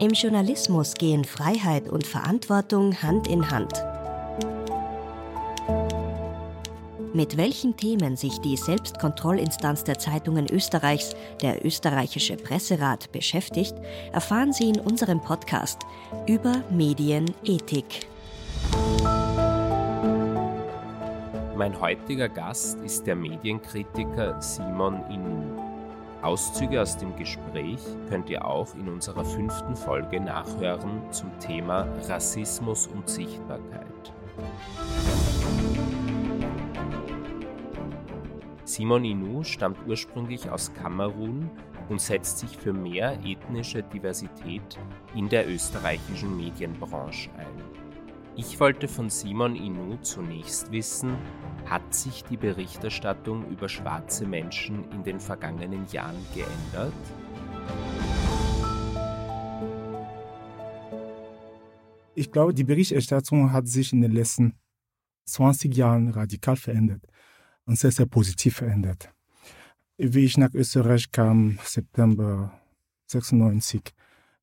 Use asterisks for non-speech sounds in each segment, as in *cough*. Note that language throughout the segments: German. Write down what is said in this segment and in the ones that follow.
Im Journalismus gehen Freiheit und Verantwortung Hand in Hand. Mit welchen Themen sich die Selbstkontrollinstanz der Zeitungen Österreichs, der österreichische Presserat, beschäftigt, erfahren Sie in unserem Podcast über Medienethik. Mein heutiger Gast ist der Medienkritiker Simon Inu. Auszüge aus dem Gespräch könnt ihr auch in unserer fünften Folge nachhören zum Thema Rassismus und Sichtbarkeit. Simon Inu stammt ursprünglich aus Kamerun und setzt sich für mehr ethnische Diversität in der österreichischen Medienbranche ein. Ich wollte von Simon Inu zunächst wissen, hat sich die Berichterstattung über schwarze Menschen in den vergangenen Jahren geändert? Ich glaube, die Berichterstattung hat sich in den letzten 20 Jahren radikal verändert und sehr, sehr positiv verändert. Wie ich nach Österreich kam, September 96,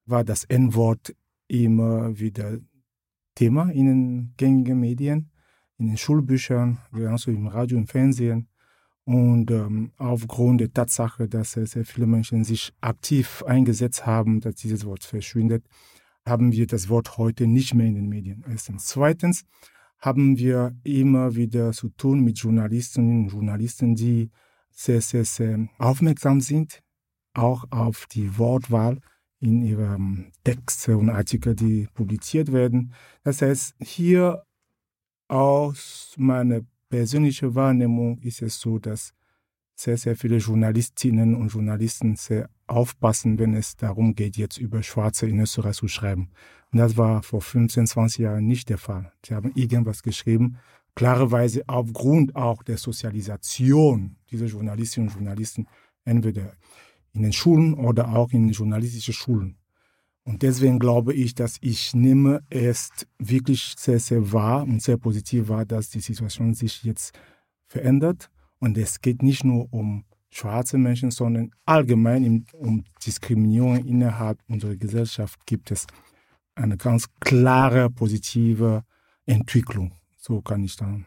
war das N-Wort immer wieder Thema in den gängigen Medien, in den Schulbüchern, genauso im Radio, im Fernsehen. Und ähm, aufgrund der Tatsache, dass sehr viele Menschen sich aktiv eingesetzt haben, dass dieses Wort verschwindet, haben wir das Wort heute nicht mehr in den Medien. Erstens. Zweitens haben wir immer wieder zu tun mit Journalistinnen und Journalisten, die sehr, sehr, sehr aufmerksam sind, auch auf die Wortwahl in ihren Texten und Artikeln, die publiziert werden. Das heißt, hier aus meiner persönlichen Wahrnehmung ist es so, dass sehr, sehr viele Journalistinnen und Journalisten sehr aufpassen, wenn es darum geht, jetzt über Schwarze in Österreich zu schreiben. Und das war vor 15, 20 Jahren nicht der Fall. Sie haben irgendwas geschrieben, klarerweise aufgrund auch der Sozialisation dieser Journalistinnen und Journalisten, entweder in den Schulen oder auch in journalistischen Schulen. Und deswegen glaube ich, dass ich nehme es wirklich sehr, sehr wahr und sehr positiv wahr, dass die Situation sich jetzt verändert. Und es geht nicht nur um schwarze Menschen, sondern allgemein um Diskriminierung innerhalb unserer Gesellschaft gibt es eine ganz klare positive Entwicklung. So kann ich dann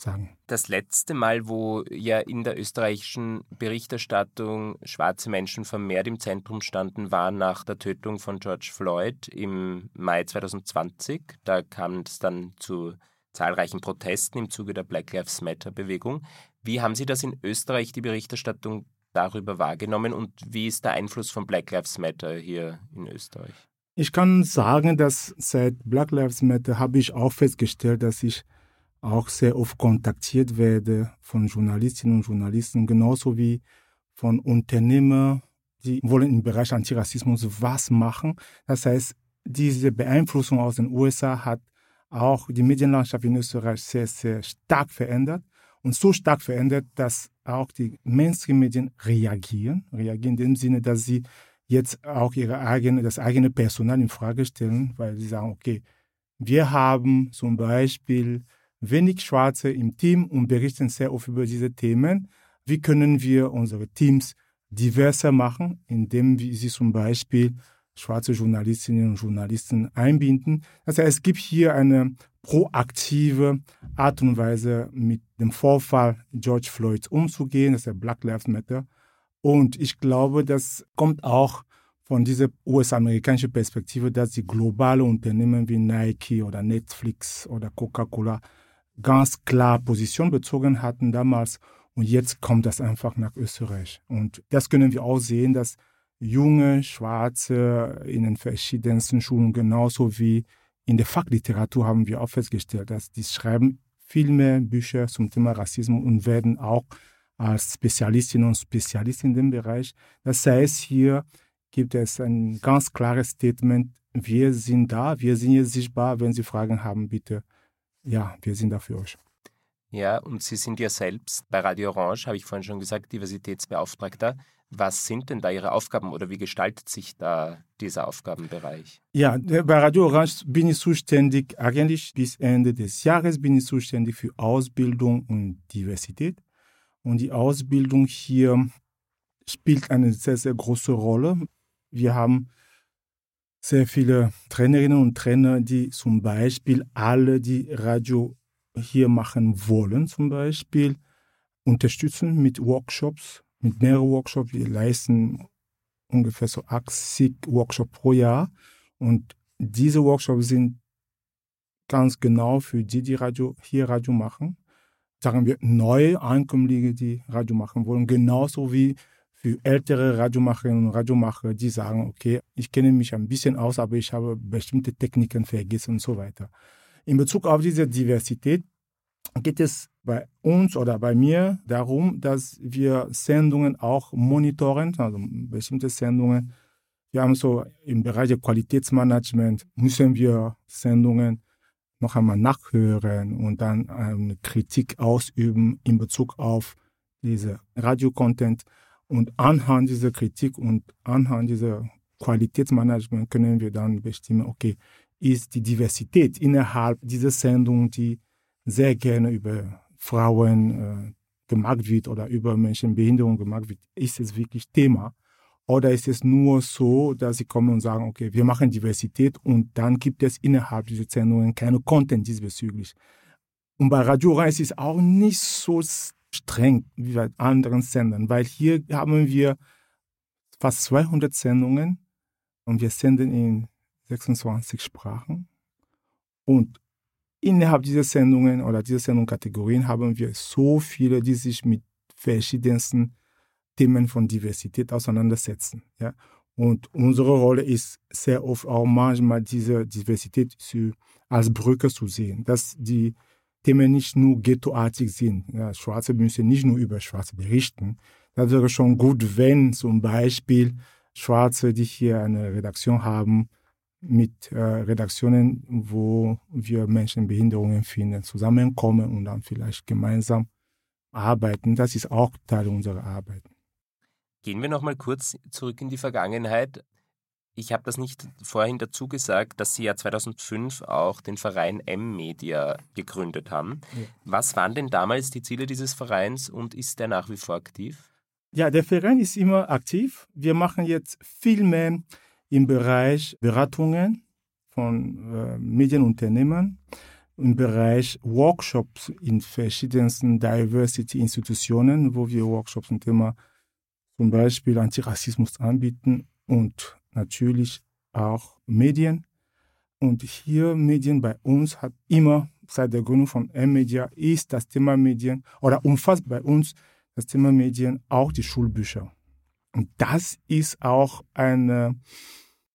sagen. Das letzte Mal, wo ja in der österreichischen Berichterstattung schwarze Menschen vermehrt im Zentrum standen, war nach der Tötung von George Floyd im Mai 2020. Da kam es dann zu zahlreichen Protesten im Zuge der Black Lives Matter-Bewegung. Wie haben Sie das in Österreich, die Berichterstattung darüber wahrgenommen und wie ist der Einfluss von Black Lives Matter hier in Österreich? Ich kann sagen, dass seit Black Lives Matter habe ich auch festgestellt, dass ich auch sehr oft kontaktiert werde von Journalistinnen und Journalisten, genauso wie von Unternehmern, die wollen im Bereich Antirassismus was machen. Das heißt, diese Beeinflussung aus den USA hat auch die Medienlandschaft in Österreich sehr, sehr stark verändert und so stark verändert, dass auch die Mainstream-Medien reagieren, reagieren in dem Sinne, dass sie jetzt auch ihre eigene, das eigene Personal in Frage stellen, weil sie sagen, okay, wir haben zum Beispiel wenig Schwarze im Team und berichten sehr oft über diese Themen. Wie können wir unsere Teams diverser machen, indem wir sie zum Beispiel schwarze Journalistinnen und Journalisten einbinden. Das heißt, es gibt hier eine proaktive Art und Weise, mit dem Vorfall George Floyd umzugehen, das ist der Black Lives Matter. Und ich glaube, das kommt auch von dieser US-amerikanischen Perspektive, dass die globale Unternehmen wie Nike oder Netflix oder Coca-Cola ganz klar Position bezogen hatten damals. Und jetzt kommt das einfach nach Österreich. Und das können wir auch sehen, dass junge Schwarze in den verschiedensten Schulen genauso wie in der Fachliteratur haben wir auch festgestellt, dass die schreiben viel mehr Bücher zum Thema Rassismus und werden auch als Spezialistinnen und Spezialisten in dem Bereich. Das heißt, hier gibt es ein ganz klares Statement, wir sind da, wir sind jetzt sichtbar, wenn Sie Fragen haben, bitte. Ja, wir sind da für euch. Ja, und Sie sind ja selbst bei Radio Orange, habe ich vorhin schon gesagt, Diversitätsbeauftragter. Was sind denn da Ihre Aufgaben oder wie gestaltet sich da dieser Aufgabenbereich? Ja, bei Radio Orange bin ich zuständig, eigentlich bis Ende des Jahres bin ich zuständig für Ausbildung und Diversität. Und die Ausbildung hier spielt eine sehr, sehr große Rolle. Wir haben sehr viele Trainerinnen und Trainer, die zum Beispiel alle, die Radio hier machen wollen, zum Beispiel unterstützen mit Workshops, mit mehreren Workshops. Wir leisten ungefähr so 80 Workshops pro Jahr. Und diese Workshops sind ganz genau für die, die Radio, hier Radio machen. Sagen wir neue Ankömmlinge, die Radio machen wollen, genauso wie für ältere Radiomacherinnen und Radiomacher, die sagen, okay, ich kenne mich ein bisschen aus, aber ich habe bestimmte Techniken vergessen und so weiter. In Bezug auf diese Diversität geht es bei uns oder bei mir darum, dass wir Sendungen auch monitoren, also bestimmte Sendungen. Wir haben so im Bereich Qualitätsmanagement müssen wir Sendungen noch einmal nachhören und dann eine Kritik ausüben in Bezug auf diese Radio-Content. Und anhand dieser Kritik und anhand dieser Qualitätsmanagement können wir dann bestimmen, okay, ist die Diversität innerhalb dieser Sendung, die sehr gerne über Frauen äh, gemacht wird oder über Menschen mit Behinderung gemacht wird, ist es wirklich Thema? Oder ist es nur so, dass sie kommen und sagen, okay, wir machen Diversität und dann gibt es innerhalb dieser Sendungen keine Content diesbezüglich? Und bei Radio Rhein ist auch nicht so streng wie bei anderen Sendern, weil hier haben wir fast 200 Sendungen und wir senden in 26 Sprachen. Und innerhalb dieser Sendungen oder dieser Sendungskategorien haben wir so viele, die sich mit verschiedensten Themen von Diversität auseinandersetzen. Ja? Und unsere Rolle ist sehr oft auch manchmal diese Diversität zu, als Brücke zu sehen, dass die Themen nicht nur ghettoartig sind. Ja, Schwarze müssen nicht nur über Schwarze berichten. Das wäre schon gut, wenn zum Beispiel Schwarze, die hier eine Redaktion haben, mit äh, Redaktionen, wo wir Menschen Behinderungen finden, zusammenkommen und dann vielleicht gemeinsam arbeiten. Das ist auch Teil unserer Arbeit. Gehen wir nochmal kurz zurück in die Vergangenheit. Ich habe das nicht vorhin dazu gesagt, dass Sie ja 2005 auch den Verein M-Media gegründet haben. Ja. Was waren denn damals die Ziele dieses Vereins und ist der nach wie vor aktiv? Ja, der Verein ist immer aktiv. Wir machen jetzt viel mehr im Bereich Beratungen von äh, Medienunternehmen, im Bereich Workshops in verschiedensten Diversity-Institutionen, wo wir Workshops zum Thema zum Beispiel Antirassismus anbieten und natürlich auch Medien. Und hier Medien bei uns hat immer seit der Gründung von M-Media ist das Thema Medien oder umfasst bei uns das Thema Medien auch die Schulbücher. Und das ist auch eine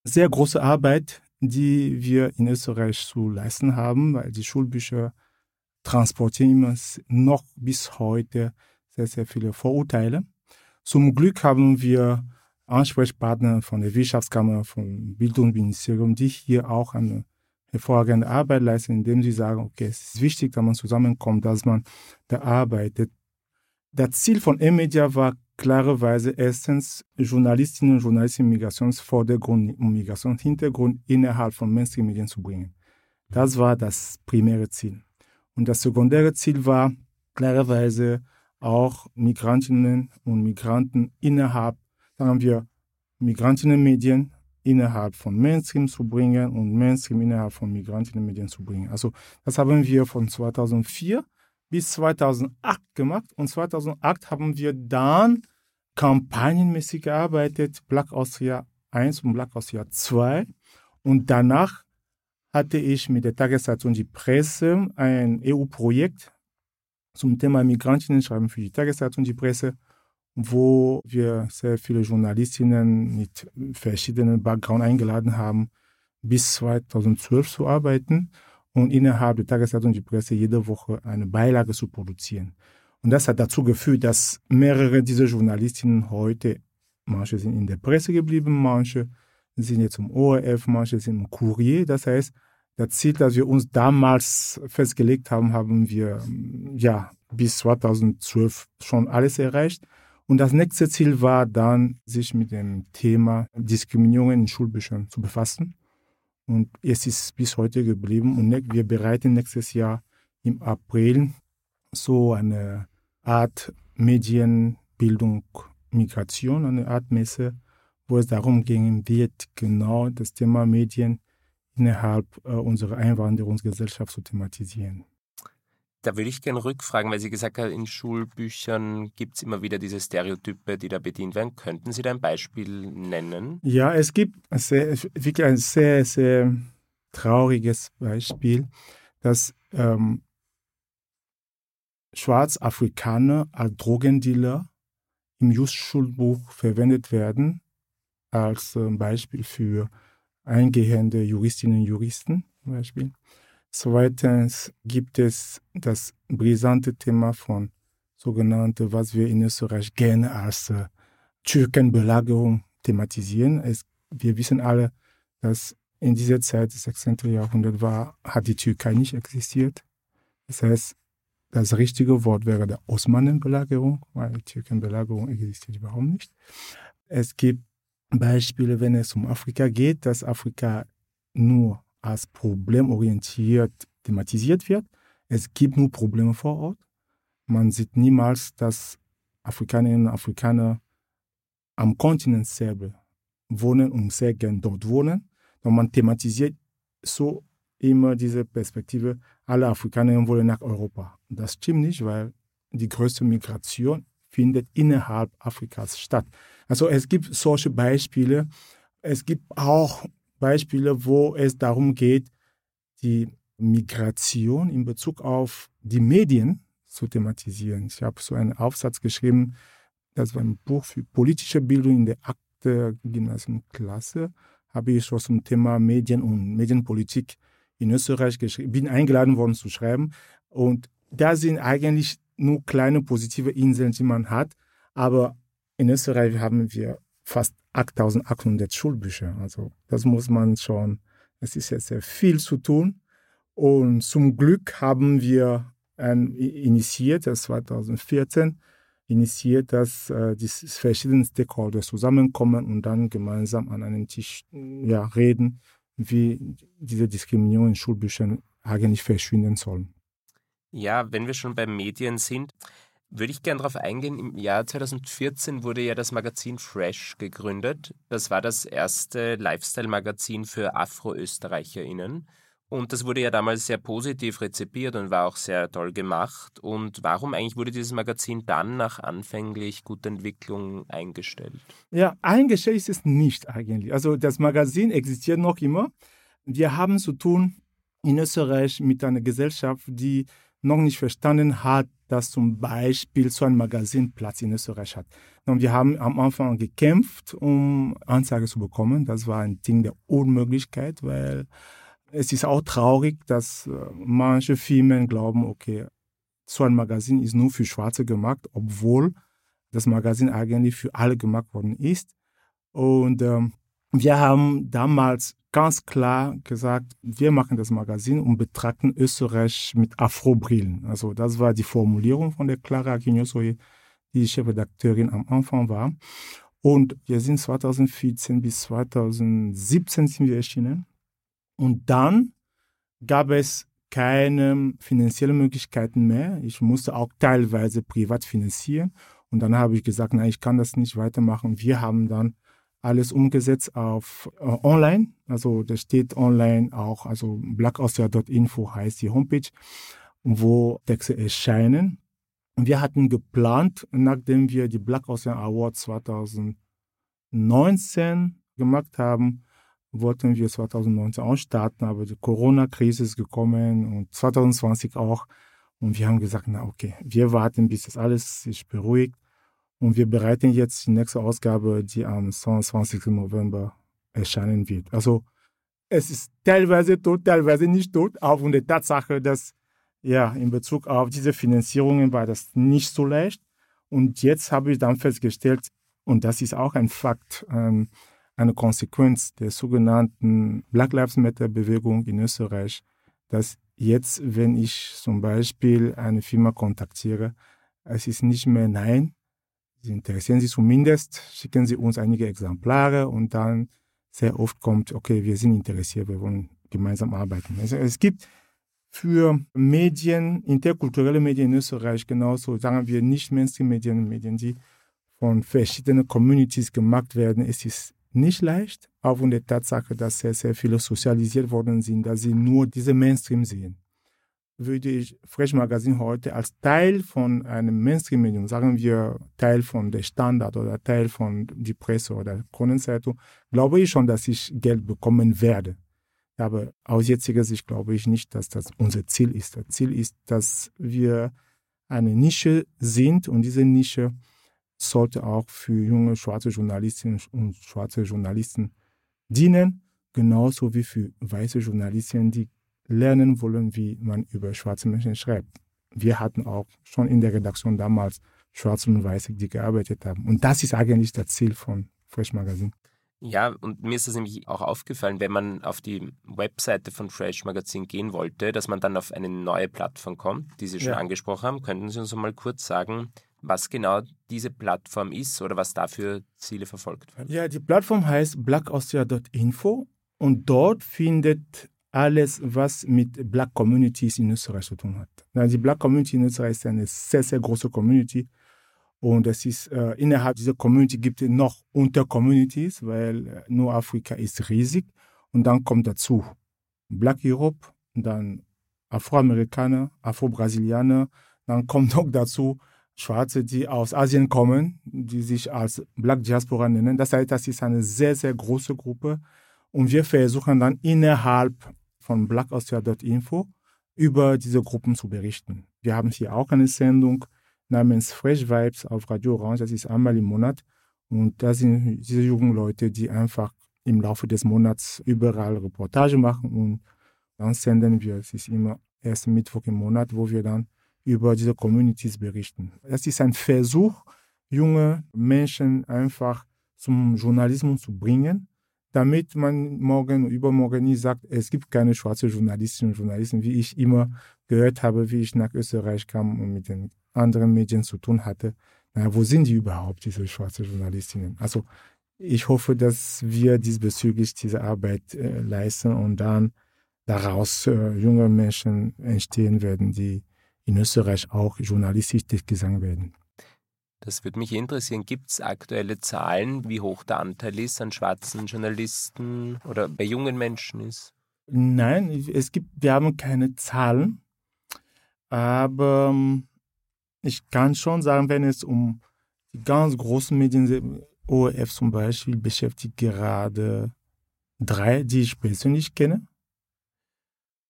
sehr große Arbeit, die wir in Österreich zu leisten haben, weil die Schulbücher transportieren immer noch bis heute sehr, sehr viele Vorurteile. Zum Glück haben wir Ansprechpartner von der Wirtschaftskammer, vom Bildungsministerium, die hier auch eine hervorragende Arbeit leisten, indem sie sagen, okay, es ist wichtig, dass man zusammenkommt, dass man da arbeitet. Das Ziel von E-Media war klarerweise erstens Journalistinnen und Journalisten im Migrationsvordergrund und Migrationshintergrund innerhalb von Mainstream-Medien zu bringen. Das war das primäre Ziel. Und das sekundäre Ziel war klarerweise auch Migrantinnen und Migranten innerhalb, sagen wir, Migrantinnenmedien innerhalb von Mainstream zu bringen und Mainstream innerhalb von Migrantinnenmedien zu bringen. Also das haben wir von 2004 bis 2008 gemacht und 2008 haben wir dann kampagnenmäßig gearbeitet, Black Austria 1 und Black Austria 2 und danach hatte ich mit der Tageszeitung Die Presse ein EU-Projekt zum Thema Migrantinnen schreiben für die Tageszeitung Die Presse, wo wir sehr viele Journalistinnen mit verschiedenen Background eingeladen haben, bis 2012 zu arbeiten und innerhalb der Tageszeitung Die Presse jede Woche eine Beilage zu produzieren. Und das hat dazu geführt, dass mehrere dieser Journalistinnen heute, manche sind in der Presse geblieben, manche sind jetzt im ORF, manche sind im Kurier. Das heißt, das Ziel, das wir uns damals festgelegt haben, haben wir ja bis 2012 schon alles erreicht. Und das nächste Ziel war dann, sich mit dem Thema Diskriminierung in Schulbüchern zu befassen. Und es ist bis heute geblieben. Und ne, wir bereiten nächstes Jahr im April so eine Art Medienbildung Migration, eine Art Messe, wo es darum gehen wird, genau das Thema Medien innerhalb äh, unserer Einwanderungsgesellschaft zu thematisieren. Da würde ich gerne rückfragen, weil Sie gesagt haben, in Schulbüchern gibt es immer wieder diese Stereotype, die da bedient werden. Könnten Sie da ein Beispiel nennen? Ja, es gibt sehr, wirklich ein sehr, sehr trauriges Beispiel, dass ähm, Schwarzafrikaner als Drogendealer im Just-Schulbuch verwendet werden, als äh, Beispiel für eingehende Juristinnen und Juristen. Beispiel. Zweitens gibt es das brisante Thema von sogenannte, was wir in Österreich gerne als äh, Türkenbelagerung thematisieren. Es, wir wissen alle, dass in dieser Zeit des 16. Jahrhunderts war, hat die Türkei nicht existiert. Das heißt, das richtige Wort wäre der Osmanenbelagerung, weil die Türkenbelagerung existiert überhaupt nicht. Es gibt Beispiele, wenn es um Afrika geht, dass Afrika nur als problemorientiert thematisiert wird. Es gibt nur Probleme vor Ort. Man sieht niemals, dass Afrikanerinnen und Afrikaner am Kontinent selber wohnen und sehr gern dort wohnen. Und man thematisiert so immer diese Perspektive, alle Afrikaner wollen nach Europa. Das stimmt nicht, weil die größte Migration findet innerhalb Afrikas statt. Also es gibt solche Beispiele. Es gibt auch Beispiele, wo es darum geht, die Migration in Bezug auf die Medien zu thematisieren. Ich habe so einen Aufsatz geschrieben, das war ein Buch für politische Bildung in der akte Gymnasiumklasse, habe ich so zum Thema Medien und Medienpolitik in Österreich geschrieben, bin eingeladen worden zu schreiben. Und da sind eigentlich nur kleine positive Inseln, die man hat. Aber in Österreich haben wir fast 8800 Schulbücher. Also das muss man schon, es ist jetzt sehr viel zu tun. Und zum Glück haben wir ein, initiiert, das 2014, initiiert, dass äh, die verschiedenen Stakeholder zusammenkommen und dann gemeinsam an einem Tisch ja, reden, wie diese Diskriminierung in Schulbüchern eigentlich verschwinden soll. Ja, wenn wir schon bei Medien sind, würde ich gerne darauf eingehen. Im Jahr 2014 wurde ja das Magazin Fresh gegründet. Das war das erste Lifestyle-Magazin für Afro-ÖsterreicherInnen. Und das wurde ja damals sehr positiv rezipiert und war auch sehr toll gemacht. Und warum eigentlich wurde dieses Magazin dann nach anfänglich guter Entwicklung eingestellt? Ja, eingestellt ist es nicht eigentlich. Also das Magazin existiert noch immer. Wir haben zu tun in Österreich mit einer Gesellschaft, die noch nicht verstanden hat, dass zum Beispiel so ein Magazin Platz in Österreich hat. Und wir haben am Anfang gekämpft, um Anzeige zu bekommen. Das war ein Ding der Unmöglichkeit, weil es ist auch traurig, dass äh, manche Firmen glauben, okay, so ein Magazin ist nur für Schwarze gemacht, obwohl das Magazin eigentlich für alle gemacht worden ist. Und ähm, wir haben damals ganz klar gesagt, wir machen das Magazin und betrachten Österreich mit Afro-Brillen. Also das war die Formulierung von der Clara Aginosoye, die Chefredakteurin am Anfang war. Und wir sind 2014 bis 2017 sind wir erschienen. Und dann gab es keine finanziellen Möglichkeiten mehr. Ich musste auch teilweise privat finanzieren. Und dann habe ich gesagt, nein, ich kann das nicht weitermachen. Wir haben dann alles umgesetzt auf äh, online. Also das steht online auch, also blackaustria.info heißt die Homepage, wo Texte erscheinen. Wir hatten geplant, nachdem wir die Black Austria Awards 2019 gemacht haben, wollten wir 2019 auch starten, aber die Corona-Krise ist gekommen und 2020 auch. Und wir haben gesagt, na okay, wir warten, bis das alles sich beruhigt. Und wir bereiten jetzt die nächste Ausgabe, die am 22. November erscheinen wird. Also es ist teilweise tot, teilweise nicht tot, aufgrund der Tatsache, dass ja in Bezug auf diese Finanzierungen war das nicht so leicht. Und jetzt habe ich dann festgestellt, und das ist auch ein Fakt, ähm, eine Konsequenz der sogenannten Black Lives Matter Bewegung in Österreich, dass jetzt, wenn ich zum Beispiel eine Firma kontaktiere, es ist nicht mehr Nein, Sie interessieren sich zumindest, schicken Sie uns einige Exemplare und dann sehr oft kommt, okay, wir sind interessiert, wir wollen gemeinsam arbeiten. Also es gibt für Medien, interkulturelle Medien in Österreich genauso, sagen wir nicht Mainstream-Medien, Medien, die von verschiedenen Communities gemacht werden. Es ist nicht leicht, aufgrund der Tatsache, dass sehr, sehr viele sozialisiert worden sind, dass sie nur diese Mainstream sehen. Würde ich Fresh Magazine heute als Teil von einem Mainstream-Medium, sagen wir Teil von der Standard oder Teil von die Presse oder Kronenzeitung, glaube ich schon, dass ich Geld bekommen werde. Aber aus jetziger Sicht glaube ich nicht, dass das unser Ziel ist. Das Ziel ist, dass wir eine Nische sind und diese Nische sollte auch für junge schwarze Journalistinnen und schwarze Journalisten dienen, genauso wie für weiße Journalisten, die lernen wollen, wie man über schwarze Menschen schreibt. Wir hatten auch schon in der Redaktion damals Schwarze und Weiße, die gearbeitet haben. Und das ist eigentlich das Ziel von Fresh Magazine. Ja, und mir ist das nämlich auch aufgefallen, wenn man auf die Webseite von Fresh Magazine gehen wollte, dass man dann auf eine neue Plattform kommt, die Sie schon ja. angesprochen haben. Könnten Sie uns mal kurz sagen, was genau diese Plattform ist oder was dafür Ziele verfolgt werden? Ja, die Plattform heißt blackaustria.info und dort findet alles, was mit Black Communities in Österreich zu tun hat. Die Black Community in Österreich ist eine sehr, sehr große Community und es ist, äh, innerhalb dieser Community gibt es noch Untercommunities, weil nur Afrika ist riesig. Und dann kommt dazu Black Europe, dann Afroamerikaner, Afro-Brasilianer. Dann kommt noch dazu Schwarze, die aus Asien kommen, die sich als Black Diaspora nennen. Das heißt, das ist eine sehr, sehr große Gruppe. Und wir versuchen dann innerhalb von blackaustria.info über diese Gruppen zu berichten. Wir haben hier auch eine Sendung, namens Fresh Vibes auf Radio Orange. Das ist einmal im Monat. Und da sind diese jungen Leute, die einfach im Laufe des Monats überall Reportage machen und dann senden wir, es ist immer erst Mittwoch im Monat, wo wir dann über diese Communities berichten. Das ist ein Versuch, junge Menschen einfach zum Journalismus zu bringen, damit man morgen übermorgen nicht sagt, es gibt keine schwarze Journalistinnen und Journalisten, wie ich immer gehört habe, wie ich nach Österreich kam und mit den anderen Medien zu tun hatte. Na, wo sind die überhaupt, diese schwarzen Journalistinnen? Also ich hoffe, dass wir diesbezüglich diese Arbeit äh, leisten und dann daraus äh, junge Menschen entstehen werden, die in Österreich auch journalistisch gesang werden. Das würde mich interessieren. Gibt es aktuelle Zahlen, wie hoch der Anteil ist an schwarzen Journalisten oder bei jungen Menschen ist? Nein, es gibt, wir haben keine Zahlen, aber ähm, ich kann schon sagen, wenn es um die ganz großen Medien, ORF zum Beispiel, beschäftigt gerade drei, die ich persönlich kenne.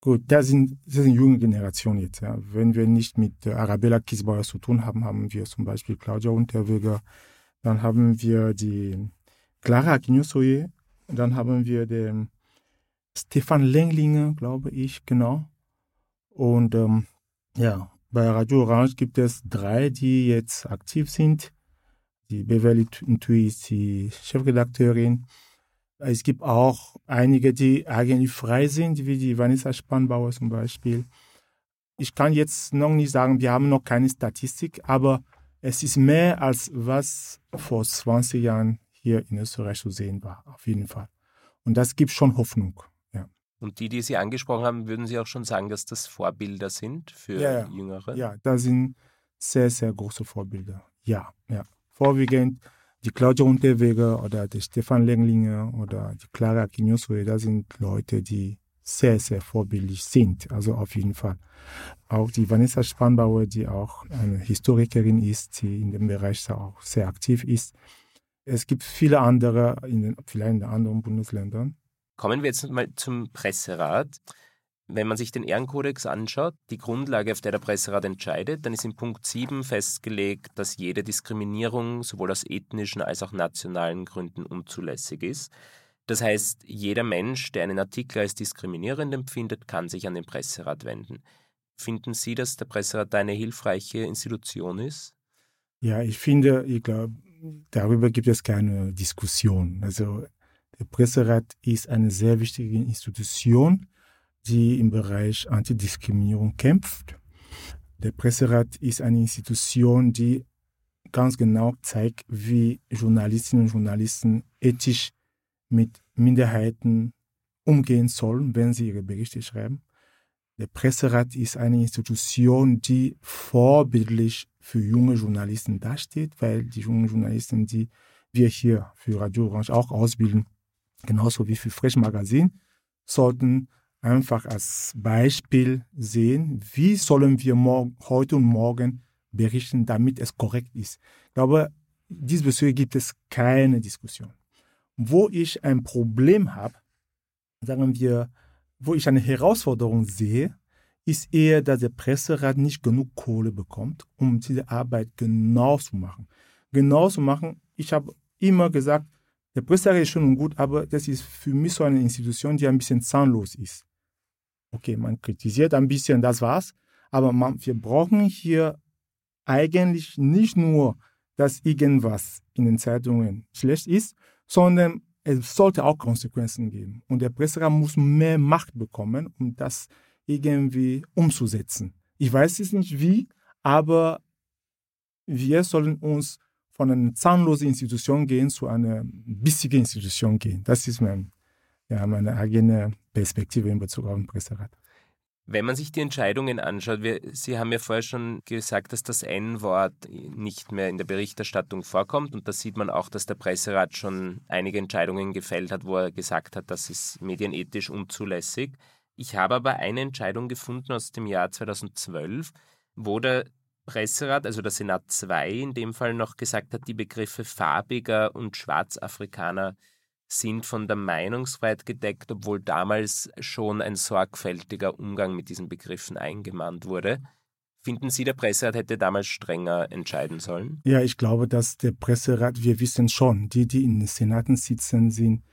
Gut, das sind, das sind junge Generationen jetzt. Ja. Wenn wir nicht mit Arabella Kiesbauer zu tun haben, haben wir zum Beispiel Claudia Unterweger, dann haben wir die Clara Akinyosoye, dann haben wir den Stefan Lenglinger, glaube ich, genau. Und ähm, ja, bei Radio Orange gibt es drei, die jetzt aktiv sind. Die Beverly Ntui ist die Chefredakteurin. Es gibt auch einige, die eigentlich frei sind, wie die Vanessa Spannbauer zum Beispiel. Ich kann jetzt noch nicht sagen, wir haben noch keine Statistik, aber es ist mehr als was vor 20 Jahren hier in Österreich zu sehen war, auf jeden Fall. Und das gibt schon Hoffnung. Und die, die Sie angesprochen haben, würden Sie auch schon sagen, dass das Vorbilder sind für ja, ja. Jüngere? Ja, das sind sehr, sehr große Vorbilder. Ja, ja. Vorwiegend die Claudia Unterweger oder der Stefan Lenglinger oder die Clara Kinyosue, das sind Leute, die sehr, sehr vorbildlich sind. Also auf jeden Fall. Auch die Vanessa Spannbauer, die auch eine Historikerin ist, die in dem Bereich auch sehr aktiv ist. Es gibt viele andere, in den, vielleicht in anderen Bundesländern, Kommen wir jetzt mal zum Presserat. Wenn man sich den Ehrenkodex anschaut, die Grundlage, auf der der Presserat entscheidet, dann ist in Punkt 7 festgelegt, dass jede Diskriminierung sowohl aus ethnischen als auch nationalen Gründen unzulässig ist. Das heißt, jeder Mensch, der einen Artikel als diskriminierend empfindet, kann sich an den Presserat wenden. Finden Sie, dass der Presserat eine hilfreiche Institution ist? Ja, ich finde, ich glaube, darüber gibt es keine Diskussion. Also der Presserat ist eine sehr wichtige Institution, die im Bereich Antidiskriminierung kämpft. Der Presserat ist eine Institution, die ganz genau zeigt, wie Journalistinnen und Journalisten ethisch mit Minderheiten umgehen sollen, wenn sie ihre Berichte schreiben. Der Presserat ist eine Institution, die vorbildlich für junge Journalisten dasteht, weil die jungen Journalisten, die wir hier für Radio Orange auch ausbilden, genauso wie für Fresh Magazin, sollten einfach als Beispiel sehen, wie sollen wir heute und morgen berichten, damit es korrekt ist. Ich glaube, diesbezüglich gibt es keine Diskussion. Wo ich ein Problem habe, sagen wir, wo ich eine Herausforderung sehe, ist eher, dass der Presserat nicht genug Kohle bekommt, um diese Arbeit genau zu machen. Genau zu machen, ich habe immer gesagt, der Presserat ist schon gut, aber das ist für mich so eine Institution, die ein bisschen zahnlos ist. Okay, man kritisiert ein bisschen, das war's, aber man, wir brauchen hier eigentlich nicht nur, dass irgendwas in den Zeitungen schlecht ist, sondern es sollte auch Konsequenzen geben. Und der Presserat muss mehr Macht bekommen, um das irgendwie umzusetzen. Ich weiß es nicht wie, aber wir sollen uns von einer zahnlosen Institution gehen zu einer bissigen Institution gehen. Das ist mein, ja, meine eigene Perspektive in Bezug auf den Presserat. Wenn man sich die Entscheidungen anschaut, wir, Sie haben ja vorher schon gesagt, dass das N-Wort nicht mehr in der Berichterstattung vorkommt und da sieht man auch, dass der Presserat schon einige Entscheidungen gefällt hat, wo er gesagt hat, das ist medienethisch unzulässig. Ich habe aber eine Entscheidung gefunden aus dem Jahr 2012, wo der Presserat, also der Senat 2 in dem Fall noch gesagt hat, die Begriffe farbiger und Schwarzafrikaner sind von der Meinungsfreiheit gedeckt, obwohl damals schon ein sorgfältiger Umgang mit diesen Begriffen eingemahnt wurde. Finden Sie, der Presserat hätte damals strenger entscheiden sollen? Ja, ich glaube, dass der Presserat, wir wissen schon, die, die in den Senaten sitzen, sind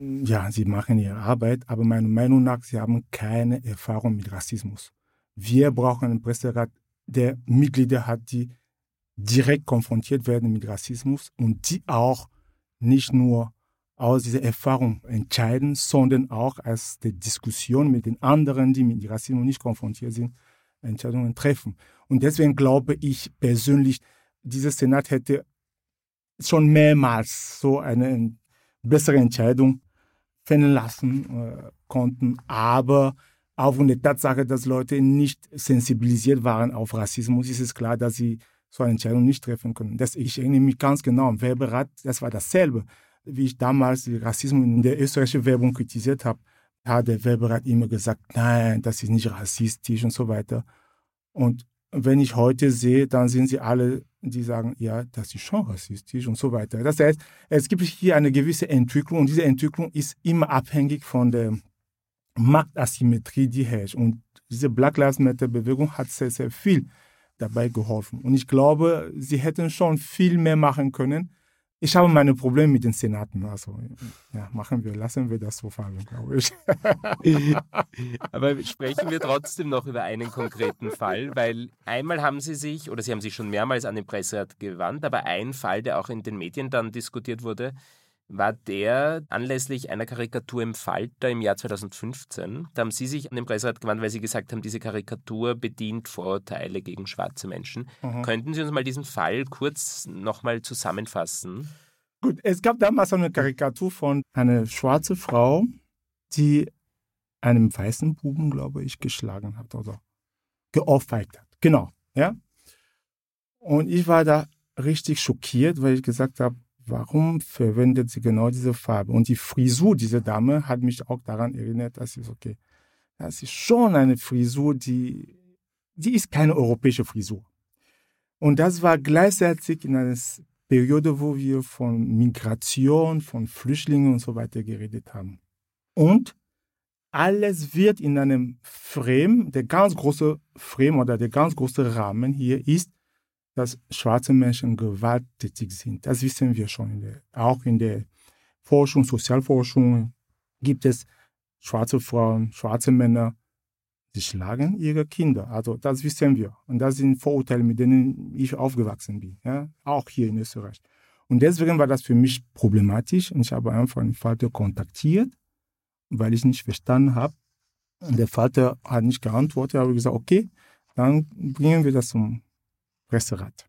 ja, sie machen ihre Arbeit, aber meiner Meinung nach, sie haben keine Erfahrung mit Rassismus. Wir brauchen einen Presserat, der Mitglieder hat, die direkt konfrontiert werden mit Rassismus und die auch nicht nur aus dieser Erfahrung entscheiden, sondern auch als der Diskussion mit den anderen, die mit Rassismus nicht konfrontiert sind, Entscheidungen treffen. Und deswegen glaube ich persönlich, dieser Senat hätte schon mehrmals so eine bessere Entscheidung fällen lassen äh, konnten. Aber aufgrund der Tatsache, dass Leute nicht sensibilisiert waren auf Rassismus, ist es klar, dass sie so eine Entscheidung nicht treffen können. Das, ich erinnere mich ganz genau Werberat, das war dasselbe. Wie ich damals Rassismus in der österreichischen Werbung kritisiert habe, hat der Werberat immer gesagt, nein, das ist nicht rassistisch und so weiter. Und wenn ich heute sehe, dann sind sie alle, die sagen, ja, das ist schon rassistisch und so weiter. Das heißt, es gibt hier eine gewisse Entwicklung und diese Entwicklung ist immer abhängig von der Marktasymmetrie, die herrscht. Und diese Black Lives Matter Bewegung hat sehr, sehr viel dabei geholfen. Und ich glaube, sie hätten schon viel mehr machen können, ich habe meine Probleme mit den Senaten. Also, ja, machen wir, lassen wir das so fallen, glaube ich. *laughs* Aber sprechen wir trotzdem noch über einen konkreten Fall, weil einmal haben Sie sich, oder Sie haben sich schon mehrmals an den Presserat gewandt, aber ein Fall, der auch in den Medien dann diskutiert wurde, war der anlässlich einer Karikatur im Falter im Jahr 2015. Da haben Sie sich an den Presserat gewandt, weil Sie gesagt haben, diese Karikatur bedient Vorurteile gegen schwarze Menschen. Mhm. Könnten Sie uns mal diesen Fall kurz nochmal zusammenfassen? Gut, es gab damals eine Karikatur von einer schwarzen Frau, die einem weißen Buben, glaube ich, geschlagen hat oder geohrfeigt hat. Genau, ja. Und ich war da richtig schockiert, weil ich gesagt habe, warum verwendet sie genau diese Farbe? Und die Frisur dieser Dame hat mich auch daran erinnert, dass ich, okay, das ist schon eine Frisur, die, die ist keine europäische Frisur. Und das war gleichzeitig in einer Periode, wo wir von Migration, von Flüchtlingen und so weiter geredet haben. Und alles wird in einem Frame, der ganz große Frame oder der ganz große Rahmen hier ist, dass schwarze Menschen gewalttätig sind. Das wissen wir schon. In der, auch in der Forschung, Sozialforschung gibt es schwarze Frauen, schwarze Männer, die schlagen ihre Kinder. Also das wissen wir. Und das sind Vorurteile, mit denen ich aufgewachsen bin. Ja? Auch hier in Österreich. Und deswegen war das für mich problematisch. Und ich habe einfach den Vater kontaktiert, weil ich nicht verstanden habe. Und der Vater hat nicht geantwortet. Ich habe gesagt, okay, dann bringen wir das zum Presserat.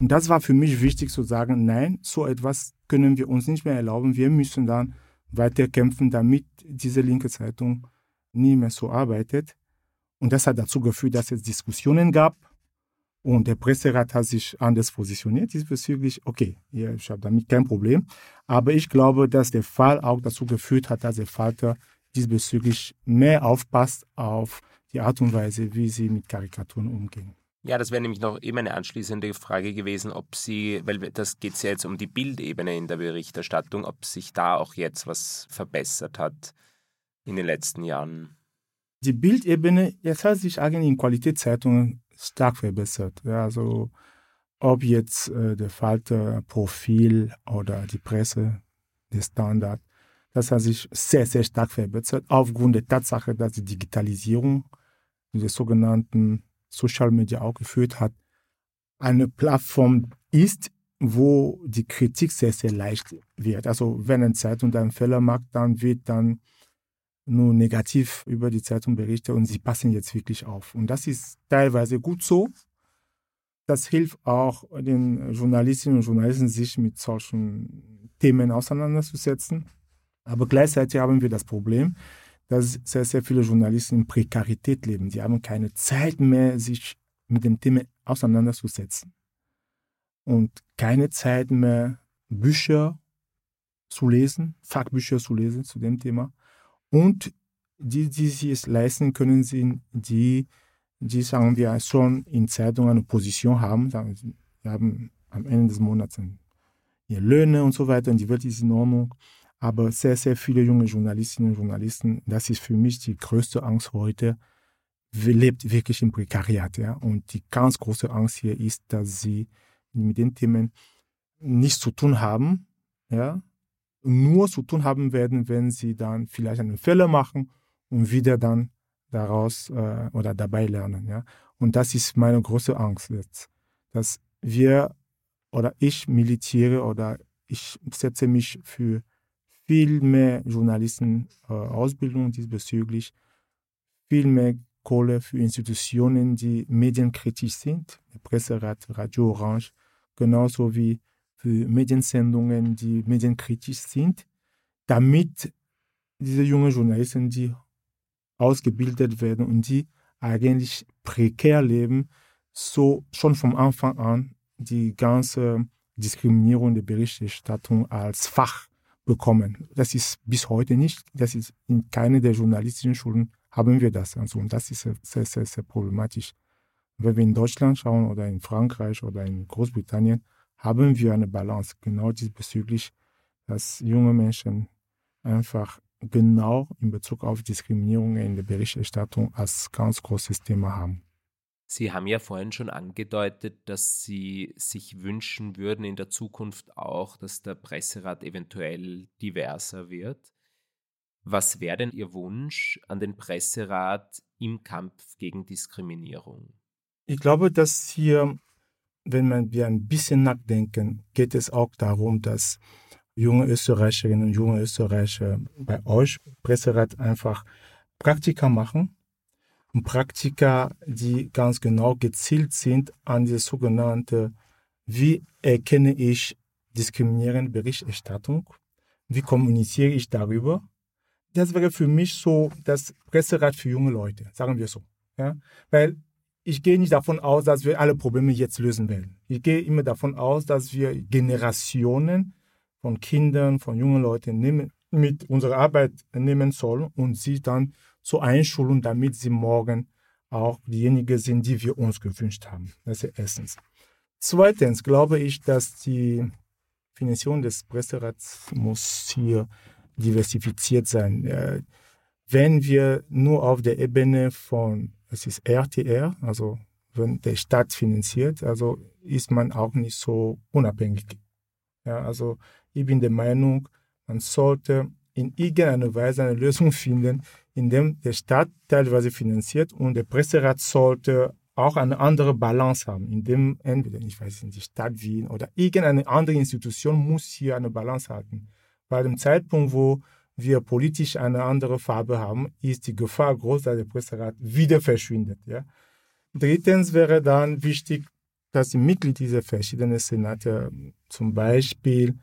Und das war für mich wichtig zu sagen, nein, so etwas können wir uns nicht mehr erlauben. Wir müssen dann weiter kämpfen, damit diese linke Zeitung nie mehr so arbeitet. Und das hat dazu geführt, dass es Diskussionen gab. Und der Presserat hat sich anders positioniert diesbezüglich. Okay, ich habe damit kein Problem. Aber ich glaube, dass der Fall auch dazu geführt hat, dass der Vater diesbezüglich mehr aufpasst auf die Art und Weise, wie sie mit Karikaturen umgehen. Ja, das wäre nämlich noch eben eine anschließende Frage gewesen, ob Sie, weil das geht ja jetzt um die Bildebene in der Berichterstattung, ob sich da auch jetzt was verbessert hat in den letzten Jahren. Die Bildebene, jetzt hat sich eigentlich in Qualitätszeitungen stark verbessert. Ja, also ob jetzt äh, der Falter Profil oder die Presse, der Standard, das hat sich sehr, sehr stark verbessert, aufgrund der Tatsache, dass die Digitalisierung, diese sogenannten Social Media auch geführt hat, eine Plattform ist, wo die Kritik sehr, sehr leicht wird. Also wenn eine Zeitung einen Fehler macht, dann wird dann nur negativ über die Zeitung berichtet und sie passen jetzt wirklich auf. Und das ist teilweise gut so. Das hilft auch den Journalistinnen und Journalisten, sich mit solchen Themen auseinanderzusetzen. Aber gleichzeitig haben wir das Problem, dass sehr, sehr viele Journalisten in Prekarität leben. Sie haben keine Zeit mehr, sich mit dem Thema auseinanderzusetzen. Und keine Zeit mehr, Bücher zu lesen, Fachbücher zu lesen zu dem Thema. Und die, die sich es leisten können, sind die, die, sagen wir, schon in Zeitungen eine Position haben. Sie haben am Ende des Monats ihre Löhne und so weiter und die Welt ist in Ordnung. Aber sehr, sehr viele junge Journalistinnen und Journalisten, das ist für mich die größte Angst heute, lebt wirklich im Prekariat. Ja? Und die ganz große Angst hier ist, dass sie mit den Themen nichts zu tun haben, ja? nur zu tun haben werden, wenn sie dann vielleicht einen Fehler machen und wieder dann daraus äh, oder dabei lernen. Ja? Und das ist meine große Angst jetzt, dass wir oder ich militiere oder ich setze mich für viel mehr Journalisten äh, diesbezüglich, viel mehr Kohle für Institutionen, die medienkritisch sind, Presserat, Radio Orange, genauso wie für Mediensendungen, die medienkritisch sind, damit diese jungen Journalisten, die ausgebildet werden und die eigentlich prekär leben, so schon vom Anfang an die ganze Diskriminierung der Berichterstattung als Fach bekommen. Das ist bis heute nicht, das ist in keiner der journalistischen Schulen haben wir das. Also, und das ist sehr, sehr, sehr problematisch. Wenn wir in Deutschland schauen oder in Frankreich oder in Großbritannien, haben wir eine Balance genau diesbezüglich, dass junge Menschen einfach genau in Bezug auf Diskriminierung in der Berichterstattung als ganz großes Thema haben. Sie haben ja vorhin schon angedeutet, dass Sie sich wünschen würden in der Zukunft auch, dass der Presserat eventuell diverser wird. Was wäre denn Ihr Wunsch an den Presserat im Kampf gegen Diskriminierung? Ich glaube, dass hier, wenn wir ein bisschen nachdenken, geht es auch darum, dass junge Österreicherinnen und junge Österreicher bei euch Presserat einfach Praktika machen Praktika, die ganz genau gezielt sind an die sogenannte, wie erkenne ich diskriminierende Berichterstattung, wie kommuniziere ich darüber. Das wäre für mich so das Presserat für junge Leute, sagen wir so. Ja? Weil ich gehe nicht davon aus, dass wir alle Probleme jetzt lösen werden. Ich gehe immer davon aus, dass wir Generationen von Kindern, von jungen Leuten nehmen, mit unserer Arbeit nehmen sollen und sie dann so einschulen, damit sie morgen auch diejenigen sind, die wir uns gewünscht haben. Das ist erstens. Zweitens glaube ich, dass die Finanzierung des Presserats muss hier diversifiziert sein. Äh, wenn wir nur auf der Ebene von, es ist RTR, also wenn der Staat finanziert, also ist man auch nicht so unabhängig. Ja, also ich bin der Meinung, man sollte in irgendeiner Weise eine Lösung finden, in dem der Staat teilweise finanziert und der Presserat sollte auch eine andere Balance haben, in dem entweder, ich weiß nicht, die Stadt Wien oder irgendeine andere Institution muss hier eine Balance halten. Bei dem Zeitpunkt, wo wir politisch eine andere Farbe haben, ist die Gefahr groß, dass der Presserat wieder verschwindet. Ja? Drittens wäre dann wichtig, dass die Mitglieder dieser verschiedenen Senate zum Beispiel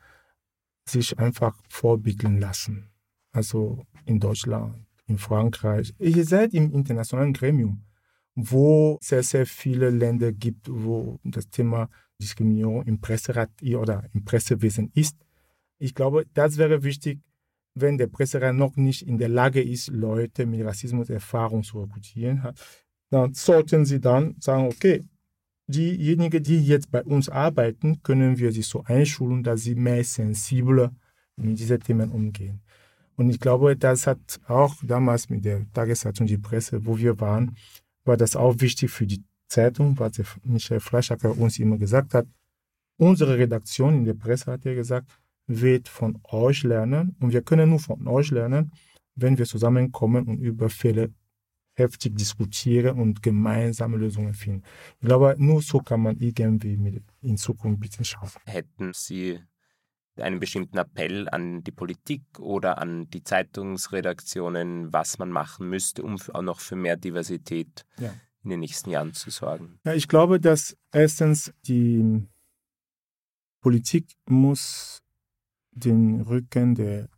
sich einfach vorbilden lassen. Also in Deutschland, in Frankreich. Ihr seid im internationalen Gremium. wo sehr, sehr viele Länder gibt, wo das Thema Diskriminierung im Presserat oder im Pressewesen ist. Ich glaube, das wäre wichtig, wenn der Presserat noch nicht in der Lage ist, Leute mit Rassismus-Erfahrung zu rekrutieren, dann sollten sie dann sagen, okay, diejenigen, die jetzt bei uns arbeiten, können wir sie so einschulen, dass sie mehr sensibler mit diesen Themen umgehen. Und ich glaube, das hat auch damals mit der Tageszeitung Die Presse, wo wir waren, war das auch wichtig für die Zeitung, was Michael Fleischacker uns immer gesagt hat. Unsere Redaktion in der Presse, hat er gesagt, wird von euch lernen und wir können nur von euch lernen, wenn wir zusammenkommen und über Fälle heftig diskutieren und gemeinsame Lösungen finden. Ich glaube, nur so kann man irgendwie in Zukunft ein bisschen schaffen. Hätten Sie einen bestimmten Appell an die Politik oder an die Zeitungsredaktionen, was man machen müsste, um auch noch für mehr Diversität ja. in den nächsten Jahren zu sorgen? Ja, ich glaube, dass erstens die Politik muss den Rücken der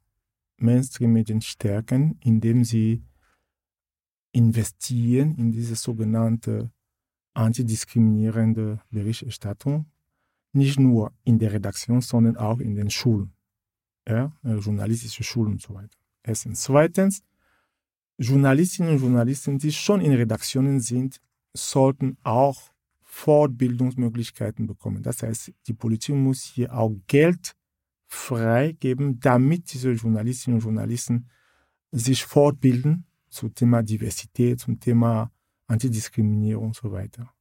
Mainstream-Medien stärken, indem sie investieren in diese sogenannte antidiskriminierende Berichterstattung nicht nur in der Redaktion, sondern auch in den Schulen, ja, äh, journalistische Schulen und so weiter. Erstens. Zweitens, Journalistinnen und Journalisten, die schon in Redaktionen sind, sollten auch Fortbildungsmöglichkeiten bekommen. Das heißt, die Politik muss hier auch Geld freigeben, damit diese Journalistinnen und Journalisten sich fortbilden zum Thema Diversität, zum Thema Antidiskriminierung und so weiter.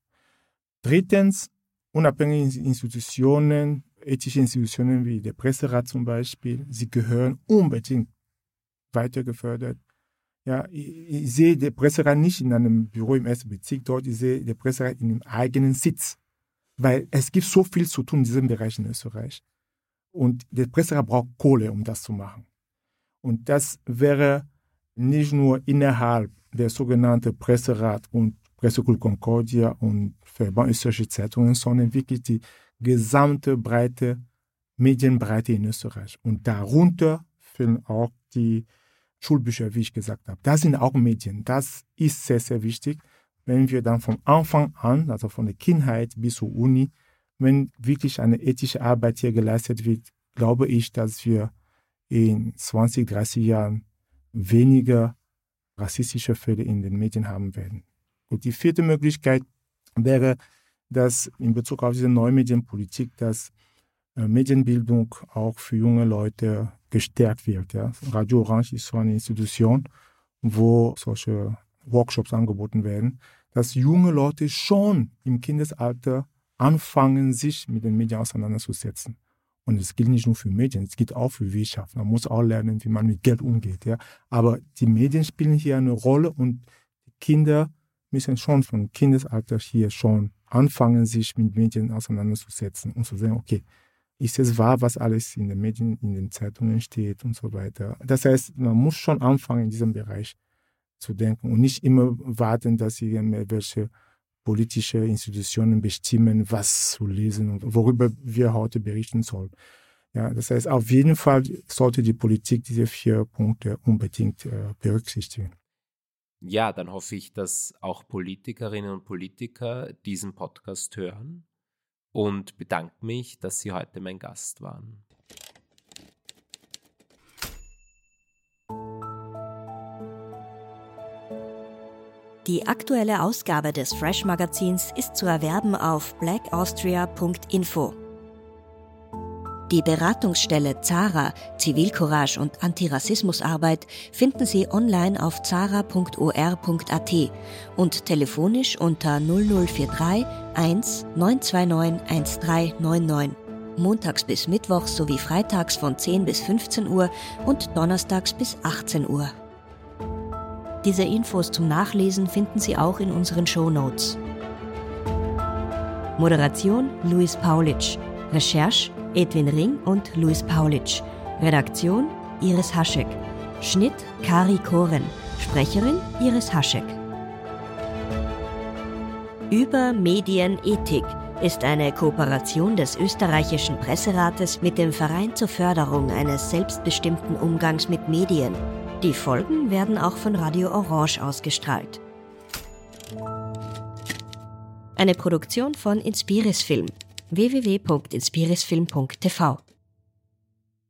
Drittens, unabhängige Institutionen, ethische Institutionen wie der Presserat zum Beispiel, sie gehören unbedingt weiter gefördert. Ja, ich, ich sehe den Presserat nicht in einem Büro im ersten Bezirk dort, ich sehe den Presserat in einem eigenen Sitz, weil es gibt so viel zu tun in diesem Bereich in Österreich. Und der Presserat braucht Kohle, um das zu machen. Und das wäre nicht nur innerhalb der sogenannten Presserat und Pressekul Concordia und Verband österreichische Zeitungen, sondern wirklich die gesamte breite Medienbreite in Österreich. Und darunter fehlen auch die Schulbücher, wie ich gesagt habe. Das sind auch Medien. Das ist sehr, sehr wichtig, wenn wir dann von Anfang an, also von der Kindheit bis zur Uni, wenn wirklich eine ethische Arbeit hier geleistet wird, glaube ich, dass wir in 20, 30 Jahren weniger rassistische Fälle in den Medien haben werden. Und die vierte Möglichkeit wäre, dass in Bezug auf diese neue Medienpolitik, dass äh, Medienbildung auch für junge Leute gestärkt wird. Ja. Radio Orange ist so eine Institution, wo solche Workshops angeboten werden, dass junge Leute schon im Kindesalter anfangen, sich mit den Medien auseinanderzusetzen. Und es gilt nicht nur für Medien, es gilt auch für Wirtschaft. Man muss auch lernen, wie man mit Geld umgeht. Ja. Aber die Medien spielen hier eine Rolle und Kinder müssen schon von Kindesalter hier schon anfangen, sich mit Medien auseinanderzusetzen und zu sehen, okay, ist es wahr, was alles in den Medien, in den Zeitungen steht und so weiter. Das heißt, man muss schon anfangen, in diesem Bereich zu denken und nicht immer warten, dass irgendwelche politische Institutionen bestimmen, was zu lesen und worüber wir heute berichten sollen. Ja, das heißt, auf jeden Fall sollte die Politik diese vier Punkte unbedingt äh, berücksichtigen. Ja, dann hoffe ich, dass auch Politikerinnen und Politiker diesen Podcast hören und bedanke mich, dass Sie heute mein Gast waren. Die aktuelle Ausgabe des Fresh Magazins ist zu erwerben auf blackaustria.info. Die Beratungsstelle Zara, Zivilcourage und Antirassismusarbeit finden Sie online auf zara.or.at und telefonisch unter 0043 1 929 1399. Montags bis Mittwochs sowie freitags von 10 bis 15 Uhr und donnerstags bis 18 Uhr. Diese Infos zum Nachlesen finden Sie auch in unseren Show Notes. Moderation Luis Paulitsch. Recherche Edwin Ring und Luis Paulitsch. Redaktion Iris Haschek. Schnitt Kari Koren. Sprecherin Iris Haschek. Über Medienethik ist eine Kooperation des österreichischen Presserates mit dem Verein zur Förderung eines selbstbestimmten Umgangs mit Medien. Die Folgen werden auch von Radio Orange ausgestrahlt. Eine Produktion von Inspiris Film www.inspirisfilm.tv